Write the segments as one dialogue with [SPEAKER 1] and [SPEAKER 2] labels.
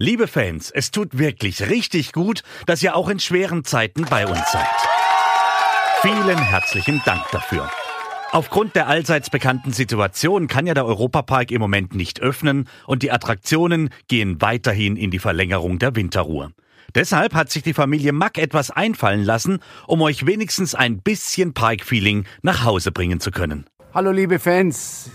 [SPEAKER 1] Liebe Fans, es tut wirklich richtig gut, dass ihr auch in schweren Zeiten bei uns seid. Vielen herzlichen Dank dafür. Aufgrund der allseits bekannten Situation kann ja der Europapark im Moment nicht öffnen und die Attraktionen gehen weiterhin in die Verlängerung der Winterruhe. Deshalb hat sich die Familie Mack etwas einfallen lassen, um euch wenigstens ein bisschen Park-Feeling nach Hause bringen zu können.
[SPEAKER 2] Hallo liebe Fans,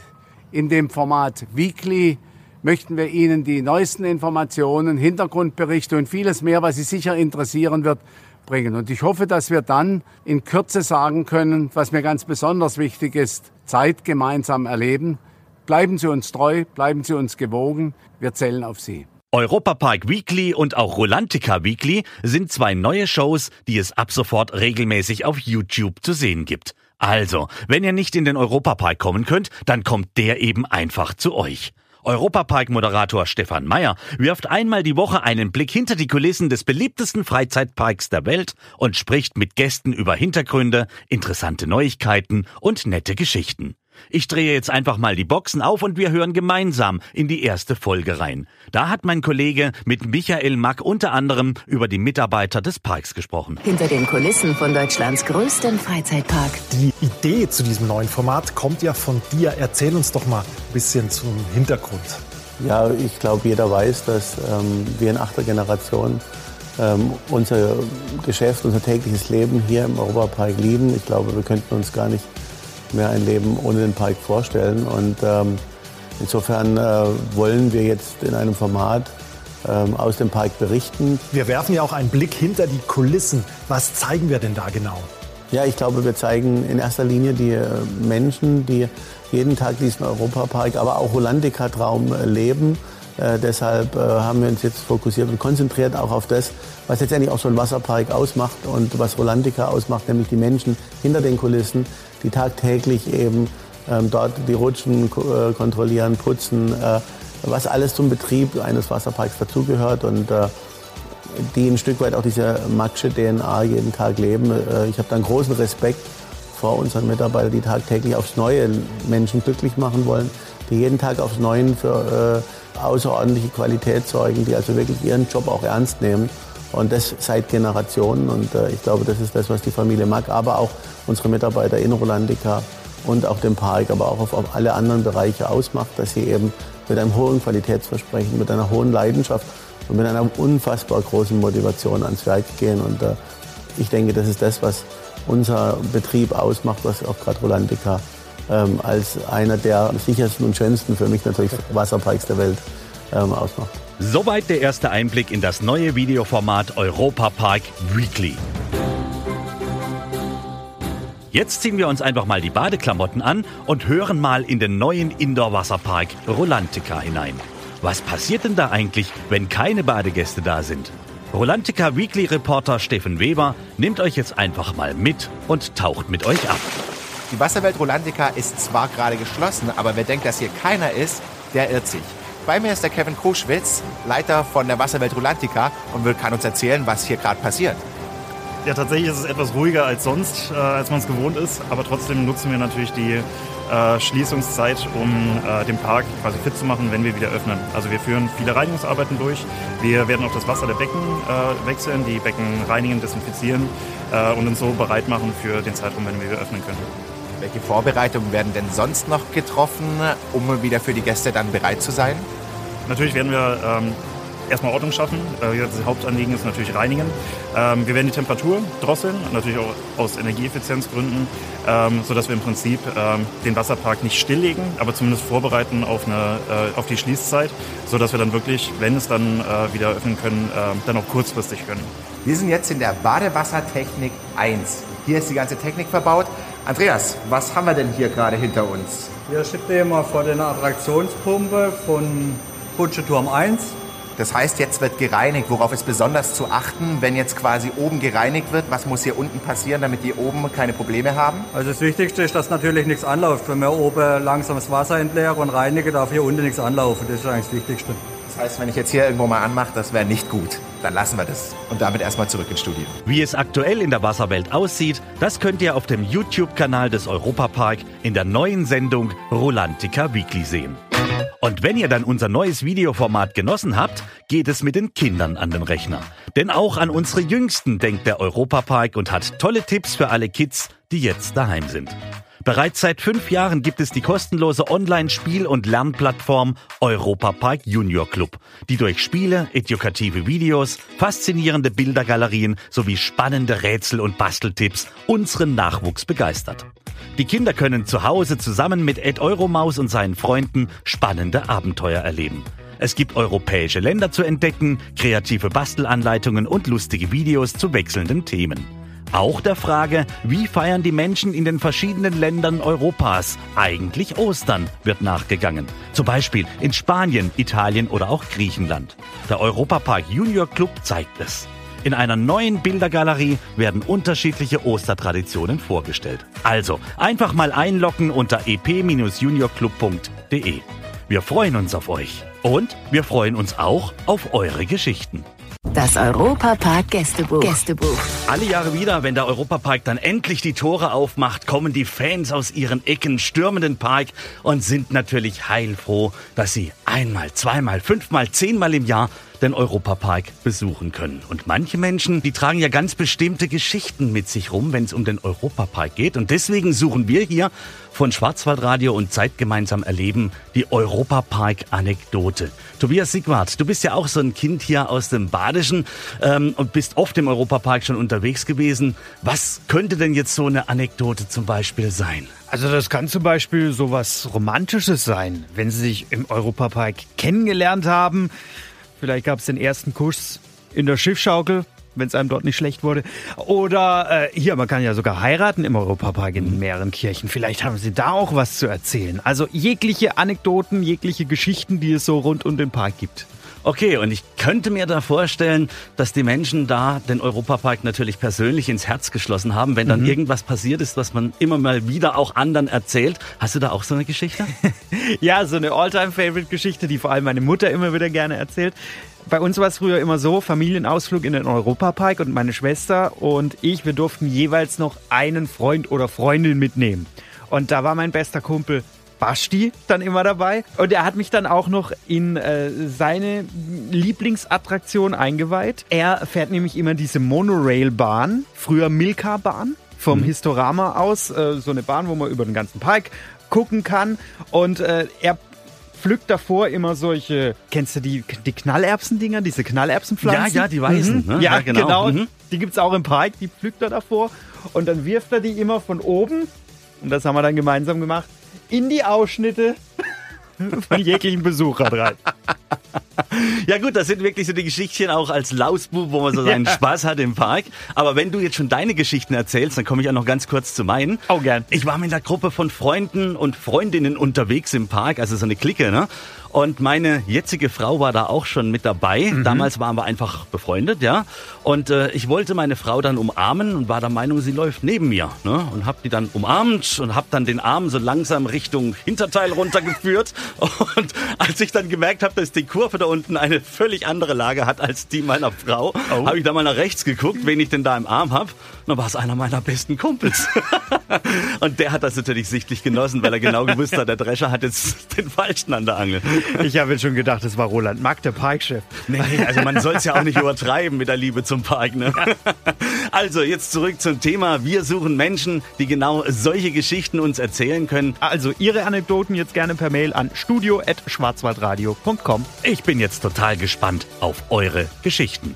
[SPEAKER 2] in dem Format Weekly möchten wir Ihnen die neuesten Informationen, Hintergrundberichte und vieles mehr, was Sie sicher interessieren wird, bringen. Und ich hoffe, dass wir dann in Kürze sagen können, was mir ganz besonders wichtig ist, Zeit gemeinsam erleben. Bleiben Sie uns treu, bleiben Sie uns gewogen. Wir zählen auf Sie.
[SPEAKER 1] Europapark Weekly und auch Rolantica Weekly sind zwei neue Shows, die es ab sofort regelmäßig auf YouTube zu sehen gibt. Also, wenn ihr nicht in den Europapark kommen könnt, dann kommt der eben einfach zu euch. Europapark-Moderator Stefan Meyer wirft einmal die Woche einen Blick hinter die Kulissen des beliebtesten Freizeitparks der Welt und spricht mit Gästen über Hintergründe, interessante Neuigkeiten und nette Geschichten. Ich drehe jetzt einfach mal die Boxen auf und wir hören gemeinsam in die erste Folge rein. Da hat mein Kollege mit Michael Mack unter anderem über die Mitarbeiter des Parks gesprochen.
[SPEAKER 3] Hinter den Kulissen von Deutschlands größtem Freizeitpark.
[SPEAKER 4] Die Idee zu diesem neuen Format kommt ja von dir. Erzähl uns doch mal ein bisschen zum Hintergrund.
[SPEAKER 5] Ja, ich glaube, jeder weiß, dass ähm, wir in achter Generation ähm, unser Geschäft, unser tägliches Leben hier im Europapark lieben. Ich glaube, wir könnten uns gar nicht mehr ein Leben ohne den Park vorstellen. Und ähm, insofern äh, wollen wir jetzt in einem Format ähm, aus dem Park berichten.
[SPEAKER 4] Wir werfen ja auch einen Blick hinter die Kulissen. Was zeigen wir denn da genau?
[SPEAKER 5] Ja, ich glaube, wir zeigen in erster Linie die äh, Menschen, die jeden Tag diesen Europapark, aber auch Holandica-Traum äh, leben. Äh, deshalb äh, haben wir uns jetzt fokussiert und konzentriert auch auf das, was letztendlich auch so ein Wasserpark ausmacht und was Rolandica ausmacht, nämlich die Menschen hinter den Kulissen, die tagtäglich eben ähm, dort die Rutschen äh, kontrollieren, putzen, äh, was alles zum Betrieb eines Wasserparks dazugehört und äh, die ein Stück weit auch diese Matsche DNA jeden Tag leben. Ich habe da einen großen Respekt vor unseren Mitarbeitern, die tagtäglich aufs Neue Menschen glücklich machen wollen, die jeden Tag aufs Neue für äh, außerordentliche Qualität sorgen, die also wirklich ihren Job auch ernst nehmen. Und das seit Generationen. Und äh, ich glaube, das ist das, was die Familie mag, aber auch unsere Mitarbeiter in Rolandica und auch dem Park, aber auch auf, auf alle anderen Bereiche ausmacht, dass sie eben mit einem hohen Qualitätsversprechen, mit einer hohen Leidenschaft und mit einer unfassbar großen Motivation ans Werk gehen. Und äh, ich denke, das ist das, was unser Betrieb ausmacht, was auch gerade Rolandica ähm, als einer der sichersten und schönsten, für mich natürlich Wasserparks der Welt ähm, ausmacht.
[SPEAKER 1] Soweit der erste Einblick in das neue Videoformat Europa Park Weekly. Jetzt ziehen wir uns einfach mal die Badeklamotten an und hören mal in den neuen Indoor-Wasserpark Rolantica hinein. Was passiert denn da eigentlich, wenn keine Badegäste da sind? Rolantica Weekly Reporter Steffen Weber nimmt euch jetzt einfach mal mit und taucht mit euch ab.
[SPEAKER 6] Die Wasserwelt Rolantica ist zwar gerade geschlossen, aber wer denkt, dass hier keiner ist, der irrt sich. Bei mir ist der Kevin Kruschwitz, Leiter von der Wasserwelt Rolantica und kann uns erzählen, was hier gerade passiert.
[SPEAKER 7] Ja, tatsächlich ist es etwas ruhiger als sonst, äh, als man es gewohnt ist. Aber trotzdem nutzen wir natürlich die äh, Schließungszeit, um äh, den Park quasi fit zu machen, wenn wir wieder öffnen. Also wir führen viele Reinigungsarbeiten durch. Wir werden auch das Wasser der Becken äh, wechseln, die Becken reinigen, desinfizieren äh, und uns so bereit machen für den Zeitraum, wenn wir wieder öffnen können.
[SPEAKER 6] Welche Vorbereitungen werden denn sonst noch getroffen, um wieder für die Gäste dann bereit zu sein?
[SPEAKER 7] Natürlich werden wir ähm, erstmal Ordnung schaffen. Äh, das Hauptanliegen ist natürlich reinigen. Ähm, wir werden die Temperatur drosseln, natürlich auch aus Energieeffizienzgründen, ähm, sodass wir im Prinzip ähm, den Wasserpark nicht stilllegen, aber zumindest vorbereiten auf, eine, äh, auf die Schließzeit, sodass wir dann wirklich, wenn es dann äh, wieder öffnen können, äh, dann auch kurzfristig können.
[SPEAKER 6] Wir sind jetzt in der Badewassertechnik 1. Hier ist die ganze Technik verbaut. Andreas, was haben wir denn hier gerade hinter uns?
[SPEAKER 8] Hier steht mal vor der Attraktionspumpe von Putscheturm 1.
[SPEAKER 6] Das heißt, jetzt wird gereinigt. Worauf ist besonders zu achten, wenn jetzt quasi oben gereinigt wird? Was muss hier unten passieren, damit die oben keine Probleme haben?
[SPEAKER 8] Also das Wichtigste ist, dass natürlich nichts anläuft. Wenn wir oben langsam das Wasser entleeren und reinigen, darf hier unten nichts anlaufen. Das ist eigentlich das Wichtigste.
[SPEAKER 6] Heißt, wenn ich jetzt hier irgendwo mal anmache, das wäre nicht gut. Dann lassen wir das. Und damit erstmal zurück ins Studio.
[SPEAKER 1] Wie es aktuell in der Wasserwelt aussieht, das könnt ihr auf dem YouTube-Kanal des Europapark in der neuen Sendung Rolantica Weekly sehen. Und wenn ihr dann unser neues Videoformat genossen habt, geht es mit den Kindern an den Rechner. Denn auch an unsere Jüngsten denkt der Europapark und hat tolle Tipps für alle Kids, die jetzt daheim sind. Bereits seit fünf Jahren gibt es die kostenlose Online-Spiel- und Lernplattform Europapark Junior Club, die durch Spiele, edukative Videos, faszinierende Bildergalerien sowie spannende Rätsel- und Basteltipps unseren Nachwuchs begeistert. Die Kinder können zu Hause zusammen mit Ed Euromaus und seinen Freunden spannende Abenteuer erleben. Es gibt europäische Länder zu entdecken, kreative Bastelanleitungen und lustige Videos zu wechselnden Themen. Auch der Frage, wie feiern die Menschen in den verschiedenen Ländern Europas eigentlich Ostern, wird nachgegangen. Zum Beispiel in Spanien, Italien oder auch Griechenland. Der Europapark Junior Club zeigt es. In einer neuen Bildergalerie werden unterschiedliche Ostertraditionen vorgestellt. Also einfach mal einloggen unter ep-juniorclub.de. Wir freuen uns auf euch. Und wir freuen uns auch auf eure Geschichten.
[SPEAKER 3] Das Europapark Gästebuch. Gästebuch.
[SPEAKER 1] Alle Jahre wieder, wenn der Europapark dann endlich die Tore aufmacht, kommen die Fans aus ihren Ecken, stürmen den Park und sind natürlich heilfroh, dass sie einmal, zweimal, fünfmal, zehnmal im Jahr den Europapark besuchen können. Und manche Menschen, die tragen ja ganz bestimmte Geschichten mit sich rum, wenn es um den Europapark geht. Und deswegen suchen wir hier von Schwarzwaldradio und Zeit gemeinsam erleben die Europapark-Anekdote. Tobias Sigwart, du bist ja auch so ein Kind hier aus dem Badischen ähm, und bist oft im Europapark schon unterwegs gewesen. Was könnte denn jetzt so eine Anekdote zum Beispiel sein?
[SPEAKER 9] Also das kann zum Beispiel so was Romantisches sein, wenn Sie sich im Europapark kennengelernt haben. Vielleicht gab es den ersten Kuss in der Schiffschaukel, wenn es einem dort nicht schlecht wurde. Oder äh, hier, man kann ja sogar heiraten im Europapark in mehreren Kirchen. Vielleicht haben Sie da auch was zu erzählen. Also jegliche Anekdoten, jegliche Geschichten, die es so rund um den Park gibt.
[SPEAKER 1] Okay, und ich könnte mir da vorstellen, dass die Menschen da den Europapark natürlich persönlich ins Herz geschlossen haben, wenn dann irgendwas passiert ist, was man immer mal wieder auch anderen erzählt. Hast du da auch so eine Geschichte?
[SPEAKER 9] Ja, so eine All-Time-Favorite-Geschichte, die vor allem meine Mutter immer wieder gerne erzählt. Bei uns war es früher immer so, Familienausflug in den Europapark und meine Schwester und ich, wir durften jeweils noch einen Freund oder Freundin mitnehmen. Und da war mein bester Kumpel Basti dann immer dabei. Und er hat mich dann auch noch in äh, seine Lieblingsattraktion eingeweiht. Er fährt nämlich immer diese Monorail-Bahn, früher Milka-Bahn, vom Historama aus. Äh, so eine Bahn, wo man über den ganzen Park gucken kann. Und äh, er pflückt davor immer solche, kennst du die, die Knallerbsen-Dinger, diese Knallerbsenpflanzen?
[SPEAKER 1] Ja, ja, die weißen,
[SPEAKER 9] Mhm.
[SPEAKER 1] ne?
[SPEAKER 9] Ja,
[SPEAKER 1] Ja, genau.
[SPEAKER 9] genau.
[SPEAKER 1] Mhm.
[SPEAKER 9] Die gibt's auch im Park, die pflückt er davor. Und dann wirft er die immer von oben, und das haben wir dann gemeinsam gemacht, in die Ausschnitte von jeglichen Besuchern rein.
[SPEAKER 1] Ja gut, das sind wirklich so die Geschichtchen auch als Lausbub, wo man so seinen Spaß hat im Park. Aber wenn du jetzt schon deine Geschichten erzählst, dann komme ich auch noch ganz kurz zu meinen.
[SPEAKER 9] Oh, gern.
[SPEAKER 1] Ich war mit einer Gruppe von Freunden und Freundinnen unterwegs im Park, also so eine Clique, ne? Und meine jetzige Frau war da auch schon mit dabei. Damals waren wir einfach befreundet, ja. Und äh, ich wollte meine Frau dann umarmen und war der Meinung, sie läuft neben mir. Ne? Und hab die dann umarmt und hab dann den Arm so langsam Richtung Hinterteil runtergeführt. Und als ich dann gemerkt habe, dass die Kurve da unten eine völlig andere Lage hat als die meiner Frau, habe ich da mal nach rechts geguckt, wen ich denn da im Arm hab. Und dann war es einer meiner besten Kumpels. und der hat das natürlich sichtlich genossen, weil er genau gewusst hat, der Drescher hat jetzt den Falschen an der Angel.
[SPEAKER 9] Ich habe jetzt schon gedacht, das war Roland Mack, der Parkchef.
[SPEAKER 1] Nee, also man soll es ja auch nicht übertreiben mit der Liebe zum Park. Ne? Also jetzt zurück zum Thema. Wir suchen Menschen, die genau solche Geschichten uns erzählen können.
[SPEAKER 9] Also Ihre Anekdoten jetzt gerne per Mail an studio.schwarzwaldradio.com.
[SPEAKER 1] Ich bin jetzt total gespannt auf eure Geschichten.